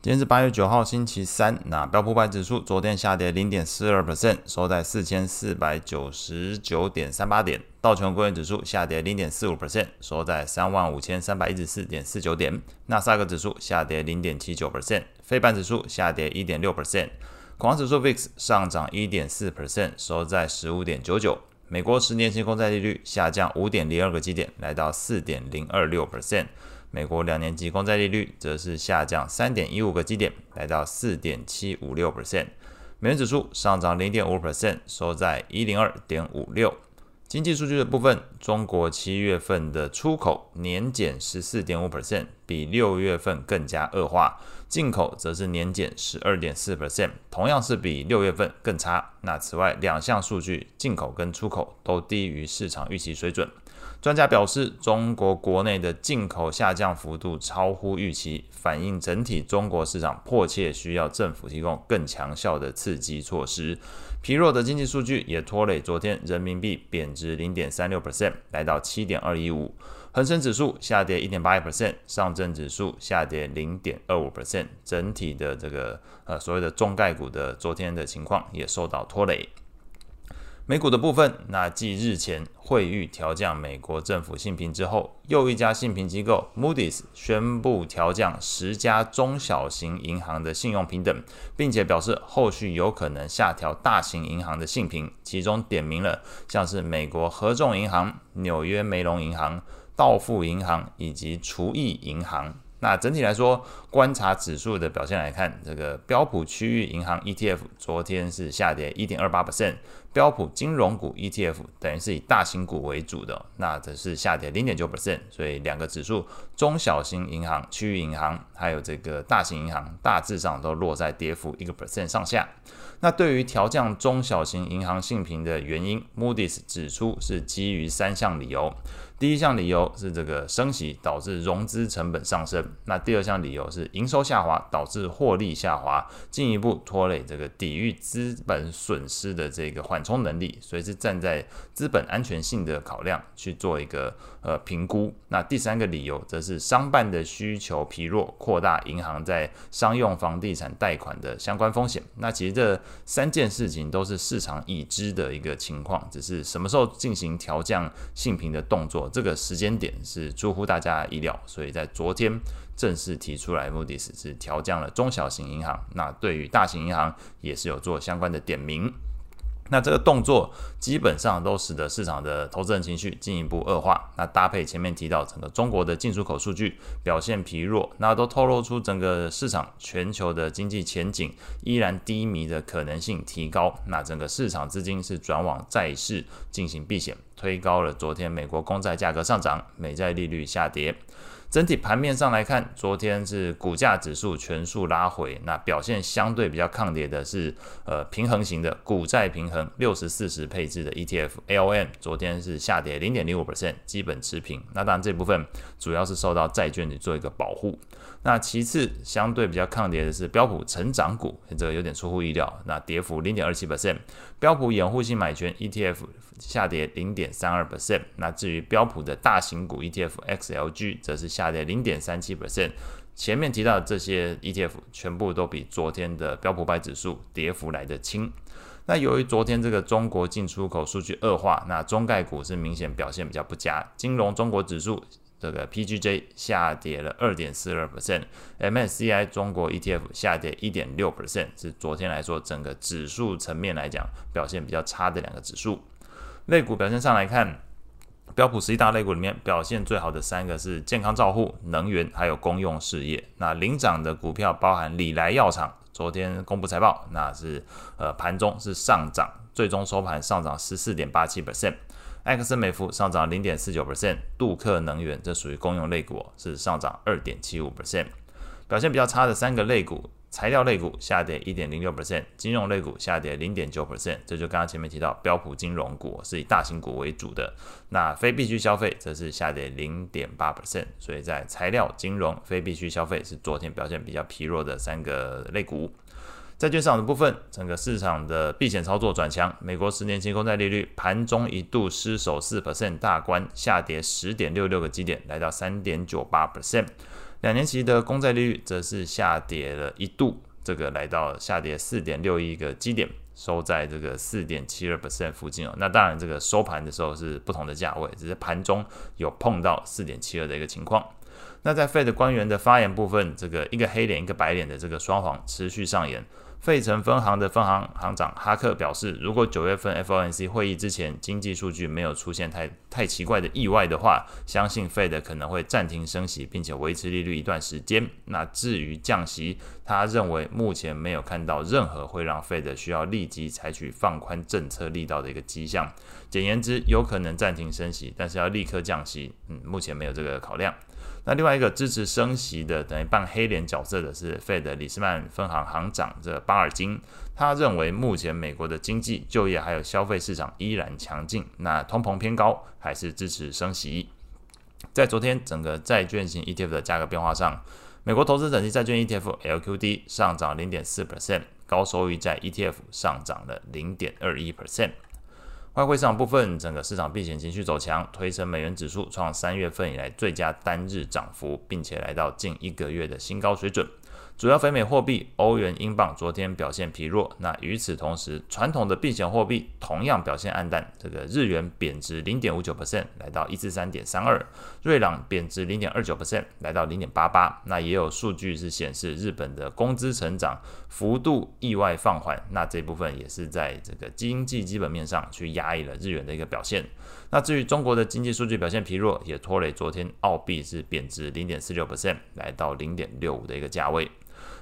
今天是八月九号，星期三。那标普五百指数昨天下跌零点四二 percent，收在四千四百九十九点三八点。道琼工业指数下跌零点四五 percent，收在三万五千三百一十四点四九点。纳斯达克指数下跌零点七九 percent，费半指数下跌一点六 percent。恐慌指数 VIX 上涨一点四 percent，收在十五点九九。美国十年期公债利率下降五点零二个基点，来到四点零二六 percent。美国两年期公债利率则是下降三点一五个基点，来到四点七五六 percent。美元指数上涨零点五 percent，收在一零二点五六。经济数据的部分，中国七月份的出口年减十四点五 percent，比六月份更加恶化；进口则是年减十二点四 percent，同样是比六月份更差。那此外，两项数据，进口跟出口都低于市场预期水准。专家表示，中国国内的进口下降幅度超乎预期，反映整体中国市场迫切需要政府提供更强效的刺激措施。疲弱的经济数据也拖累昨天人民币贬值零点三六 percent，来到七点二一五。恒生指数下跌一点八一 percent，上证指数下跌零点二五 percent，整体的这个呃所谓的中概股的昨天的情况也受到拖累。美股的部分，那继日前惠誉调降美国政府信评之后，又一家信评机构 Moody's 宣布调降十家中小型银行的信用评等，并且表示后续有可能下调大型银行的信评，其中点名了像是美国合众银行、纽约梅隆银行、道富银行以及厨艺银行。那整体来说，观察指数的表现来看，这个标普区域银行 ETF 昨天是下跌一点二八 percent，标普金融股 ETF 等于是以大型股为主的，那则是下跌零点九 percent，所以两个指数，中小型银行、区域银行还有这个大型银行，大致上都落在跌幅一个 percent 上下。那对于调降中小型银行信评的原因，Moody's 指出是基于三项理由。第一项理由是这个升息导致融资成本上升，那第二项理由是营收下滑导致获利下滑，进一步拖累这个抵御资本损失的这个缓冲能力，所以是站在资本安全性的考量去做一个呃评估。那第三个理由则是商办的需求疲弱，扩大银行在商用房地产贷款的相关风险。那其实这三件事情都是市场已知的一个情况，只是什么时候进行调降信评的动作。这个时间点是出乎大家意料，所以在昨天正式提出来，Moody's 是调降了中小型银行，那对于大型银行也是有做相关的点名。那这个动作基本上都使得市场的投资人情绪进一步恶化。那搭配前面提到整个中国的进出口数据表现疲弱，那都透露出整个市场全球的经济前景依然低迷的可能性提高。那整个市场资金是转往债市进行避险，推高了昨天美国公债价格上涨，美债利率下跌。整体盘面上来看，昨天是股价指数全数拉回，那表现相对比较抗跌的是呃平衡型的股债平衡六十四十配置的 ETF AOM，昨天是下跌零点零五 percent，基本持平。那当然这部分主要是受到债券的做一个保护。那其次相对比较抗跌的是标普成长股，这个有点出乎意料，那跌幅零点二七 percent。标普掩护性买权 ETF 下跌零点三二 percent。那至于标普的大型股 ETF XLG 则是下跌零点三七 percent，前面提到的这些 ETF 全部都比昨天的标普百指数跌幅来得轻。那由于昨天这个中国进出口数据恶化，那中概股是明显表现比较不佳。金融中国指数这个 PGJ 下跌了二点四二 percent，MSCI 中国 ETF 下跌一点六 percent，是昨天来说整个指数层面来讲表现比较差的两个指数。类股表现上来看。标普十一大类股里面表现最好的三个是健康照护、能源还有公用事业。那领涨的股票包含礼来药厂，昨天公布财报，那是呃盘中是上涨，最终收盘上涨十四点八七 percent。埃克森美孚上涨零点四九 percent，杜克能源这属于公用类股，是上涨二点七五 percent。表现比较差的三个类股。材料类股下跌一点零六 percent，金融类股下跌零点九 percent，这就刚刚前面提到标普金融股是以大型股为主的，那非必需消费则是下跌零点八 percent，所以在材料、金融、非必需消费是昨天表现比较疲弱的三个类股。债券市场的部分，整个市场的避险操作转强，美国十年期公债利率盘中一度失守四 percent 大关，下跌十点六六个基点，来到三点九八 percent。两年期的公债利率则是下跌了一度，这个来到下跌四点六一个基点，收在这个四点七二 percent 附近哦。那当然，这个收盘的时候是不同的价位，只是盘中有碰到四点七二的一个情况。那在费德官员的发言部分，这个一个黑脸一个白脸的这个双簧持续上演。费城分行的分行行长哈克表示，如果九月份 FOMC 会议之前经济数据没有出现太太奇怪的意外的话，相信费的可能会暂停升息，并且维持利率一段时间。那至于降息，他认为目前没有看到任何会让 Fed 需要立即采取放宽政策力道的一个迹象。简言之，有可能暂停升息，但是要立刻降息，嗯，目前没有这个考量。那另外一个支持升息的，等于扮黑脸角色的是 Fed 李斯曼分行行长这巴尔金，他认为目前美国的经济、就业还有消费市场依然强劲，那通膨偏高，还是支持升息。在昨天整个债券型 ETF 的价格变化上，美国投资等级债券 ETF LQD 上涨零点四 percent，高收益债 ETF 上涨了零点二一 percent。外汇市场部分，整个市场避险情绪走强，推升美元指数创三月份以来最佳单日涨幅，并且来到近一个月的新高水准。主要非美货币欧元、英镑昨天表现疲弱。那与此同时，传统的避险货币同样表现黯淡。这个日元贬值零点五九 percent，来到一四三点三二；瑞郎贬值零点二九 percent，来到零点八八。那也有数据是显示日本的工资成长幅度意外放缓。那这部分也是在这个经济基本面上去压抑了日元的一个表现。那至于中国的经济数据表现疲弱，也拖累昨天澳币是贬值零点四六 percent，来到零点六五的一个价位。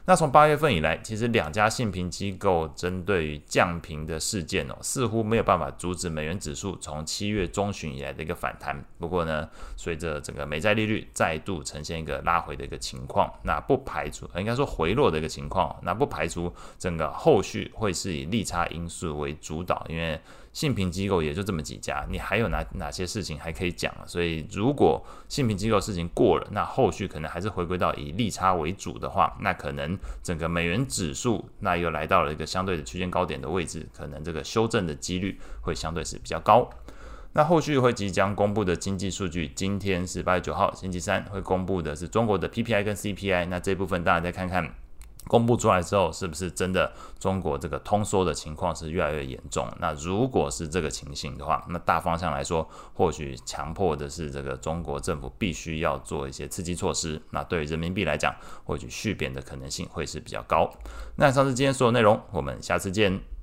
那从八月份以来，其实两家信评机构针对于降评的事件哦，似乎没有办法阻止美元指数从七月中旬以来的一个反弹。不过呢，随着整个美债利率再度呈现一个拉回的一个情况，那不排除应该说回落的一个情况，那不排除整个后续会是以利差因素为主导，因为。信评机构也就这么几家，你还有哪哪些事情还可以讲？所以如果信评机构事情过了，那后续可能还是回归到以利差为主的话，那可能整个美元指数那又来到了一个相对的区间高点的位置，可能这个修正的几率会相对是比较高。那后续会即将公布的经济数据，今天是八月九号星期三会公布的是中国的 PPI 跟 CPI，那这部分大家再看看。公布出来之后，是不是真的中国这个通缩的情况是越来越严重？那如果是这个情形的话，那大方向来说，或许强迫的是这个中国政府必须要做一些刺激措施。那对于人民币来讲，或许续贬的可能性会是比较高。那上是今天所有内容，我们下次见。